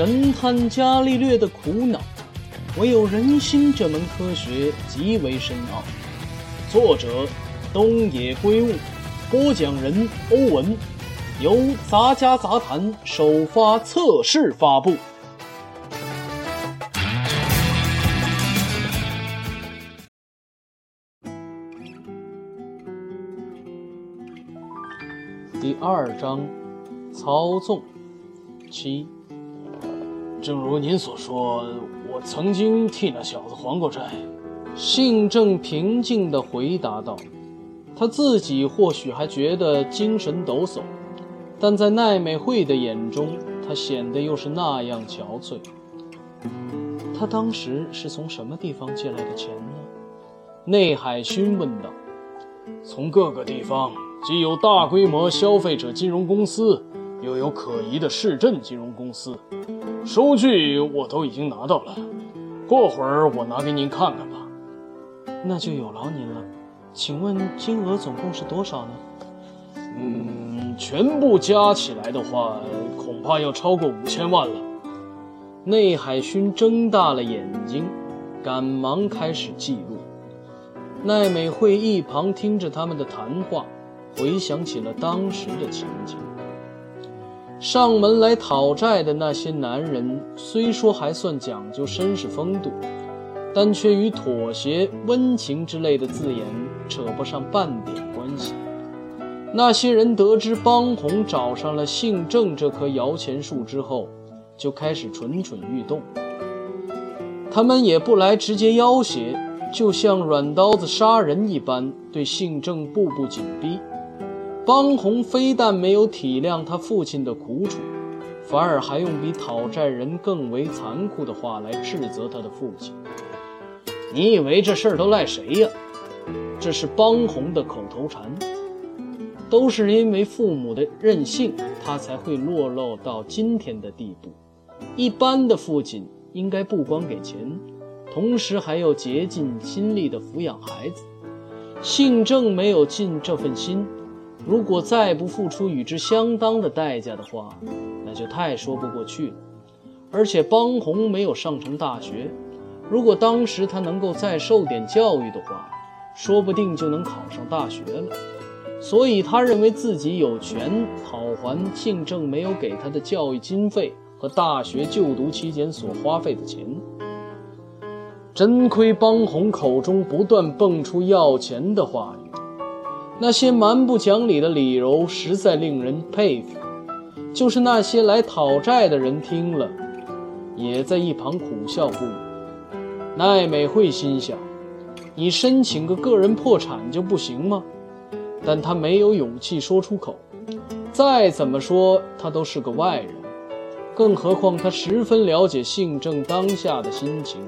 神探伽利略的苦恼，唯有人心这门科学极为深奥。作者：东野圭吾，播讲人：欧文，由杂家杂谈首发测试发布。第二章，操纵七。正如您所说，我曾经替那小子还过债。信正平静地回答道：“他自己或许还觉得精神抖擞，但在奈美惠的眼中，他显得又是那样憔悴。他当时是从什么地方借来的钱呢？”内海勋问道。“从各个地方。”既有大规模消费者金融公司，又有可疑的市镇金融公司，收据我都已经拿到了。过会儿我拿给您看看吧。那就有劳您了。请问金额总共是多少呢？嗯，全部加起来的话，恐怕要超过五千万了。内海勋睁大了眼睛，赶忙开始记录。奈美惠一旁听着他们的谈话。回想起了当时的情景，上门来讨债的那些男人，虽说还算讲究绅士风度，但却与妥协、温情之类的字眼扯不上半点关系。那些人得知帮红找上了姓郑这棵摇钱树之后，就开始蠢蠢欲动。他们也不来直接要挟，就像软刀子杀人一般，对姓郑步步紧逼。方红非但没有体谅他父亲的苦楚，反而还用比讨债人更为残酷的话来斥责他的父亲。你以为这事儿都赖谁呀？这是帮红的口头禅。都是因为父母的任性，他才会落落到今天的地步。一般的父亲应该不光给钱，同时还要竭尽心力的抚养孩子。姓郑没有尽这份心。如果再不付出与之相当的代价的话，那就太说不过去了。而且邦红没有上成大学，如果当时他能够再受点教育的话，说不定就能考上大学了。所以他认为自己有权讨还姓郑没有给他的教育经费和大学就读期间所花费的钱。真亏邦红口中不断蹦出要钱的话语。那些蛮不讲理的理由实在令人佩服，就是那些来讨债的人听了，也在一旁苦笑不已。奈美惠心想：你申请个个人破产就不行吗？但他没有勇气说出口。再怎么说，他都是个外人，更何况他十分了解信正当下的心情。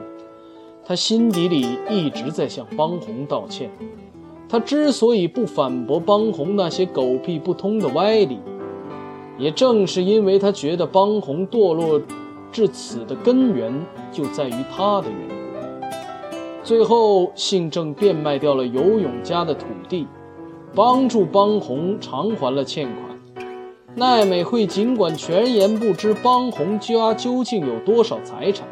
他心底里一直在向方红道歉。他之所以不反驳帮红那些狗屁不通的歪理，也正是因为他觉得帮红堕落至此的根源就在于他的缘故。最后，姓郑变卖掉了游泳家的土地，帮助帮红偿还了欠款。奈美惠尽管全言不知帮红家究竟有多少财产，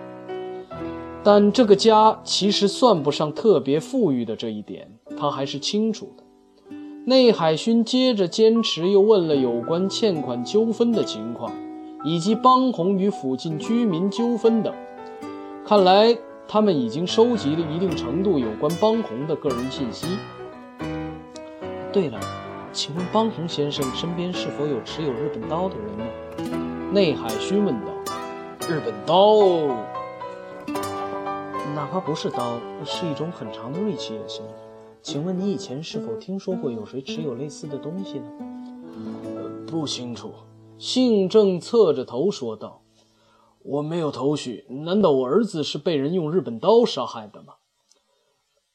但这个家其实算不上特别富裕的这一点。他还是清楚的。内海勋接着坚持，又问了有关欠款纠纷的情况，以及帮红与附近居民纠纷等。看来他们已经收集了一定程度有关帮红的个人信息。对了，请问帮红先生身边是否有持有日本刀的人呢？内海勋问道。日本刀，哪怕不是刀，是一种很长的锐器也行。请问你以前是否听说过有谁持有类似的东西呢？不清楚。姓郑侧着头说道：“我没有头绪。难道我儿子是被人用日本刀杀害的吗？”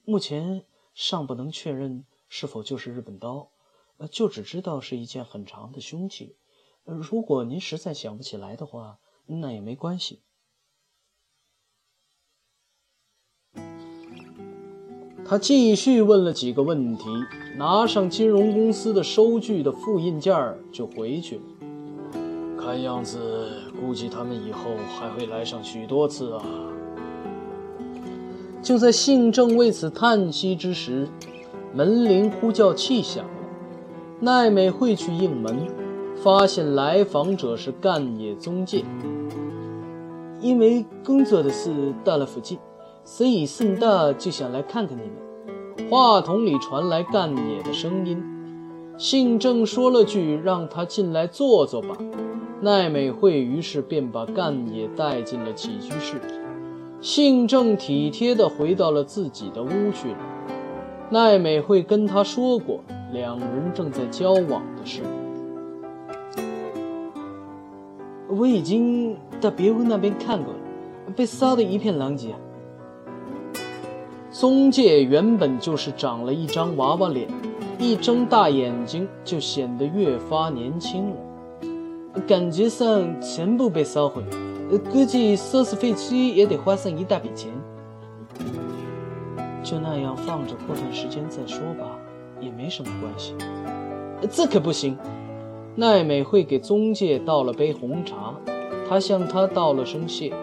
目前尚不能确认是否就是日本刀，呃，就只知道是一件很长的凶器。如果您实在想不起来的话，那也没关系。他继续问了几个问题，拿上金融公司的收据的复印件就回去了。看样子，估计他们以后还会来上许多次啊。就在信正为此叹息之时，门铃呼叫器响了。奈美惠去应门，发现来访者是干野宗介。因为工作的事到了附近，所以顺道就想来看看你们。话筒里传来干野的声音。信正说了句：“让他进来坐坐吧。”奈美惠于是便把干野带进了起居室。信正体贴地回到了自己的屋去了。奈美惠跟他说过，两人正在交往的事。我已经到别屋那边看过了，被烧得一片狼藉。宗介原本就是长了一张娃娃脸，一睁大眼睛就显得越发年轻了，感觉上全部被烧毁，估计收拾废墟也得花上一大笔钱。就那样放着，过段时间再说吧，也没什么关系。这可不行。奈美会给宗介倒了杯红茶，他向他道了声谢。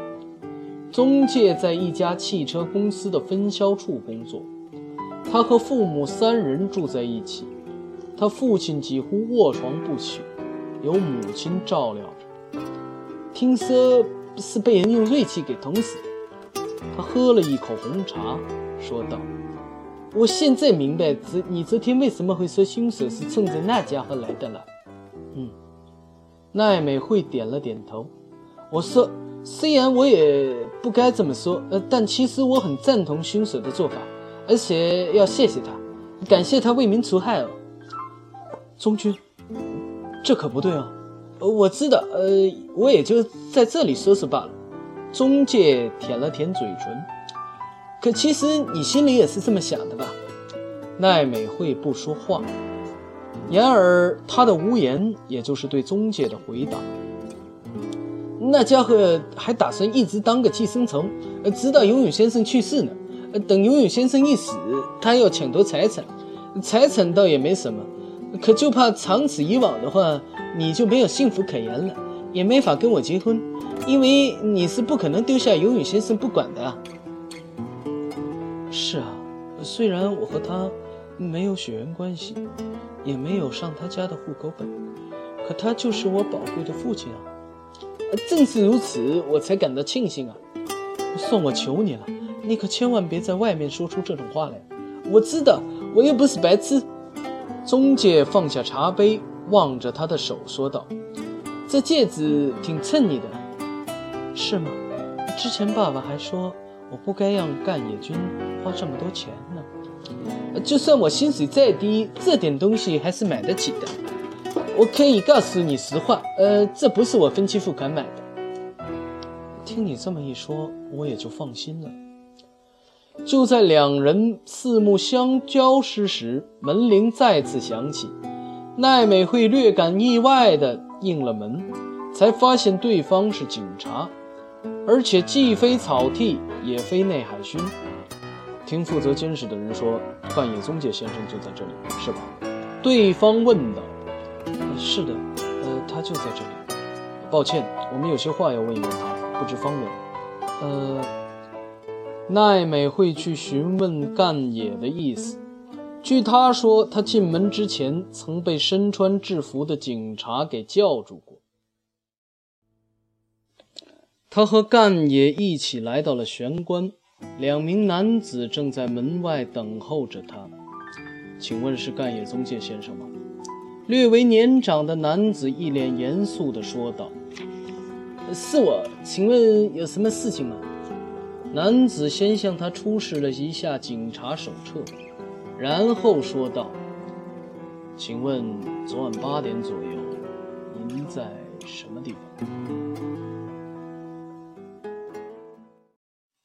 宗介在一家汽车公司的分销处工作，他和父母三人住在一起。他父亲几乎卧床不起，由母亲照料。听说是被人用锐器给捅死。他喝了一口红茶，说道：“我现在明白，这你昨天为什么会说凶手是冲着那家伙来的了。”嗯，奈美惠点了点头。我说，虽然我也不该这么说，呃，但其实我很赞同凶手的做法，而且要谢谢他，感谢他为民除害哦。宗军，这可不对啊！我知道，呃，我也就在这里说说罢了。中介舔了舔嘴唇，可其实你心里也是这么想的吧？奈美惠不说话。然而，她的无言也就是对中介的回答。那家伙还打算一直当个寄生虫，直到游泳先生去世呢。等游泳先生一死，他要抢夺财产，财产倒也没什么，可就怕长此以往的话，你就没有幸福可言了，也没法跟我结婚，因为你是不可能丢下游泳先生不管的啊。是啊，虽然我和他没有血缘关系。也没有上他家的户口本，可他就是我宝贵的父亲啊！正是如此，我才感到庆幸啊！算我求你了，你可千万别在外面说出这种话来。我知道，我又不是白痴。中介放下茶杯，望着他的手说道：“这戒指挺衬你的，是吗？之前爸爸还说我不该让干野君花这么多钱呢。”就算我薪水再低，这点东西还是买得起的。我可以告诉你实话，呃，这不是我分期付款买的。听你这么一说，我也就放心了。就在两人四目相交之时，门铃再次响起。奈美惠略感意外地应了门，才发现对方是警察，而且既非草剃，也非内海薰。听负责监视的人说，半野宗介先生就在这里，是吧？对方问道。是的，呃，他就在这里。抱歉，我们有些话要问一问他，不知方便。呃，奈美会去询问干野的意思。据他说，他进门之前曾被身穿制服的警察给叫住过。他和干野一起来到了玄关。两名男子正在门外等候着他，请问是干野宗介先生吗？略为年长的男子一脸严肃地说道：“是我，请问有什么事情吗？”男子先向他出示了一下警察手册，然后说道：“请问昨晚八点左右，您在什么地方？”